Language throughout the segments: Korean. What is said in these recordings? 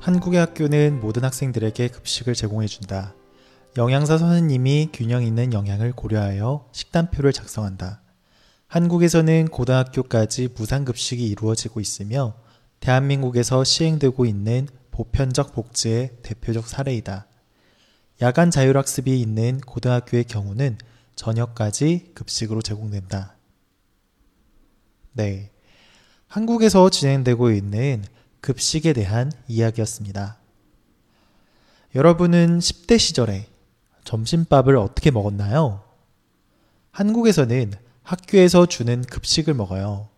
한국의 학교는 모든 학생들에게 급식을 제공해준다. 영양사 선생님이 균형 있는 영양을 고려하여 식단표를 작성한다. 한국에서는 고등학교까지 무상급식이 이루어지고 있으며 대한민국에서 시행되고 있는 보편적 복지의 대표적 사례이다. 야간 자율학습이 있는 고등학교의 경우는 저녁까지 급식으로 제공된다. 네. 한국에서 진행되고 있는 급식에 대한 이야기였습니다. 여러분은 10대 시절에 점심밥을 어떻게 먹었나요? 한국에서는 학교에서 주는 급식을 먹어요.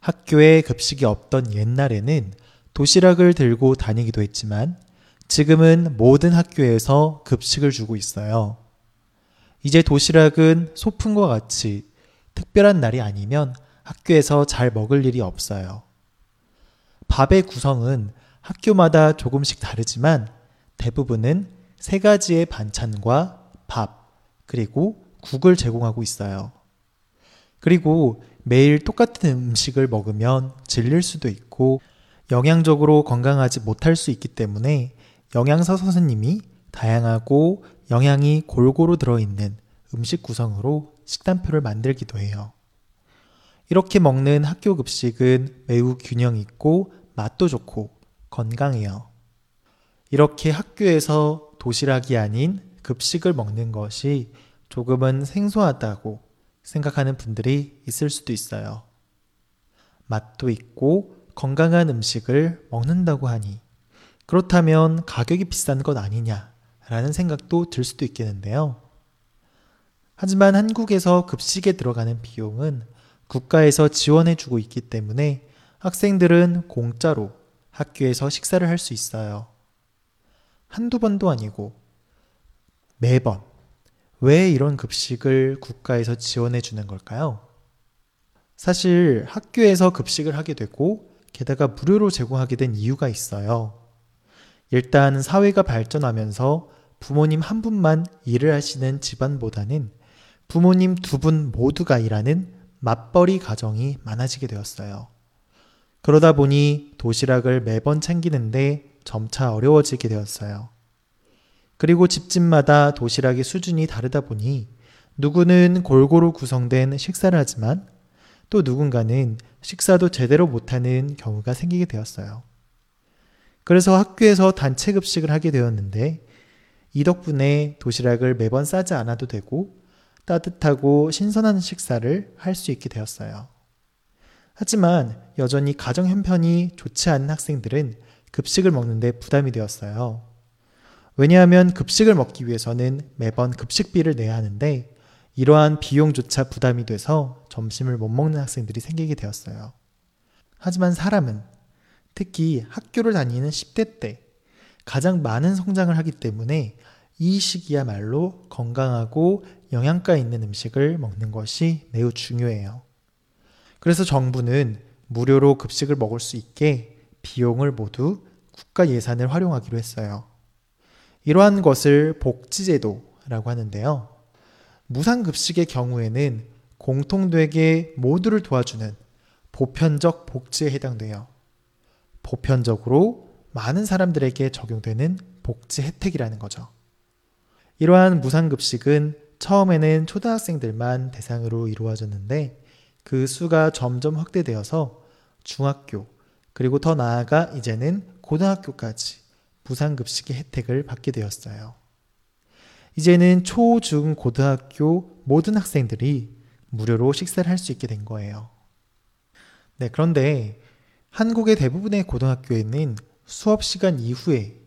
학교에 급식이 없던 옛날에는 도시락을 들고 다니기도 했지만 지금은 모든 학교에서 급식을 주고 있어요. 이제 도시락은 소풍과 같이 특별한 날이 아니면 학교에서 잘 먹을 일이 없어요. 밥의 구성은 학교마다 조금씩 다르지만 대부분은 세 가지의 반찬과 밥, 그리고 국을 제공하고 있어요. 그리고 매일 똑같은 음식을 먹으면 질릴 수도 있고 영양적으로 건강하지 못할 수 있기 때문에 영양사 선생님이 다양하고 영양이 골고루 들어있는 음식 구성으로 식단표를 만들기도 해요. 이렇게 먹는 학교 급식은 매우 균형 있고 맛도 좋고 건강해요. 이렇게 학교에서 도시락이 아닌 급식을 먹는 것이 조금은 생소하다고 생각하는 분들이 있을 수도 있어요. 맛도 있고 건강한 음식을 먹는다고 하니 그렇다면 가격이 비싼 것 아니냐라는 생각도 들 수도 있겠는데요. 하지만 한국에서 급식에 들어가는 비용은 국가에서 지원해주고 있기 때문에 학생들은 공짜로 학교에서 식사를 할 수 있어요. 한두 번도 아니고 매번 왜 이런 급식을 국가에서 지원해 주는 걸까요? 사실 학교에서 급식을 하게 되고 게다가 무료로 제공하게 된 이유가 있어요. 일단 사회가 발전하면서 부모님 한 분만 일을 하시는 집안보다는 부모님 두 분 모두가 일하는 맞벌이 가정이 많아지게 되었어요. 그러다 보니 도시락을 매번 챙기는데 점차 어려워지게 되었어요. 그리고 집집마다 도시락의 수준이 다르다 보니 누구는 골고루 구성된 식사를 하지만 또 누군가는 식사도 제대로 못하는 경우가 생기게 되었어요. 그래서 학교에서 단체 급식을 하게 되었는데 이 덕분에 도시락을 매번 싸지 않아도 되고 따뜻하고 신선한 식사를 할 수 있게 되었어요. 하지만 여전히 가정 형편이 좋지 않은 학생들은 급식을 먹는데 부담이 되었어요. 왜냐하면 급식을 먹기 위해서는 매번 급식비를 내야 하는데 이러한 비용조차 부담이 돼서 점심을 못 먹는 학생들이 생기게 되었어요. 하지만 사람은 특히 학교를 다니는 10대 때 가장 많은 성장을 하기 때문에 이 시기야말로 건강하고 영양가 있는 음식을 먹는 것이 매우 중요해요. 그래서 정부는 무료로 급식을 먹을 수 있게 비용을 모두 국가 예산을 활용하기로 했어요. 이러한 것을 복지제도라고 하는데요. 무상급식의 경우에는 공통되게 모두를 도와주는 보편적 복지에 해당돼요. 보편적으로 많은 사람들에게 적용되는 복지 혜택이라는 거죠. 이러한 무상급식은 처음에는 초등학생들만 대상으로 이루어졌는데 그 수가 점점 확대되어서 중학교, 그리고 더 나아가 이제는 고등학교까지 무상급식의 혜택을 받게 되었어요. 이제는 초, 중, 고등학교 모든 학생들이 무료로 식사를 할 수 있게 된 거예요. 네, 그런데 한국의 대부분의 고등학교에는 수업 시간 이후에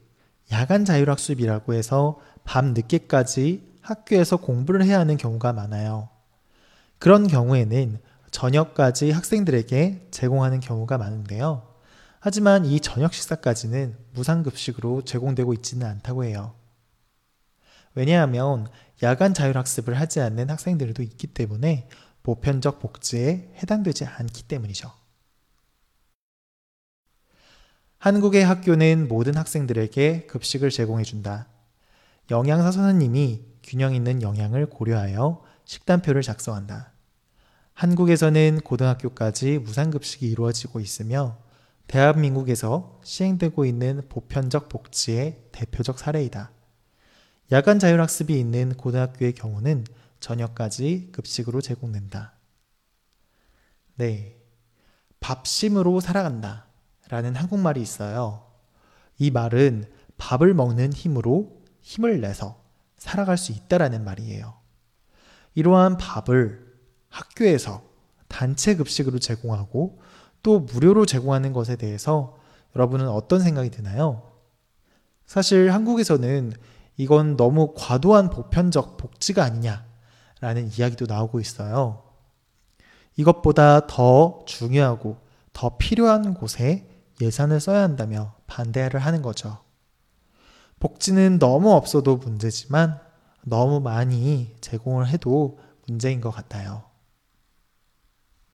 야간 자율학습이라고 해서 밤 늦게까지 학교에서 공부를 해야 하는 경우가 많아요. 그런 경우에는 저녁까지 학생들에게 제공하는 경우가 많은데요. 하지만 이 저녁 식사까지는 무상급식으로 제공되고 있지는 않다고 해요. 왜냐하면 야간 자율학습을 하지 않는 학생들도 있기 때문에 보편적 복지에 해당되지 않기 때문이죠. 한국의 학교는 모든 학생들에게 급식을 제공해준다. 영양사 선생님이 균형 있는 영양을 고려하여 식단표를 작성한다. 한국에서는 고등학교까지 무상급식이 이루어지고 있으며 대한민국에서 시행되고 있는 보편적 복지의 대표적 사례이다. 야간 자율학습이 있는 고등학교의 경우는 저녁까지 급식으로 제공된다. 네. 밥심으로 살아간다. 라는 한국말이 있어요. 이 말은 밥을 먹는 힘으로 힘을 내서 살아갈 수 있다라는 말이에요. 이러한 밥을 학교에서 단체 급식으로 제공하고 또 무료로 제공하는 것에 대해서 여러분은 어떤 생각이 드나요? 사실 한국에서는 이건 너무 과도한 보편적 복지가 아니냐라는 이야기도 나오고 있어요. 이것보다 더 중요하고 더 필요한 곳에 예산을 써야 한다며 반대를 하는 거죠. 복지는 너무 없어도 문제지만 너무 많이 제공을 해도 문제인 것 같아요.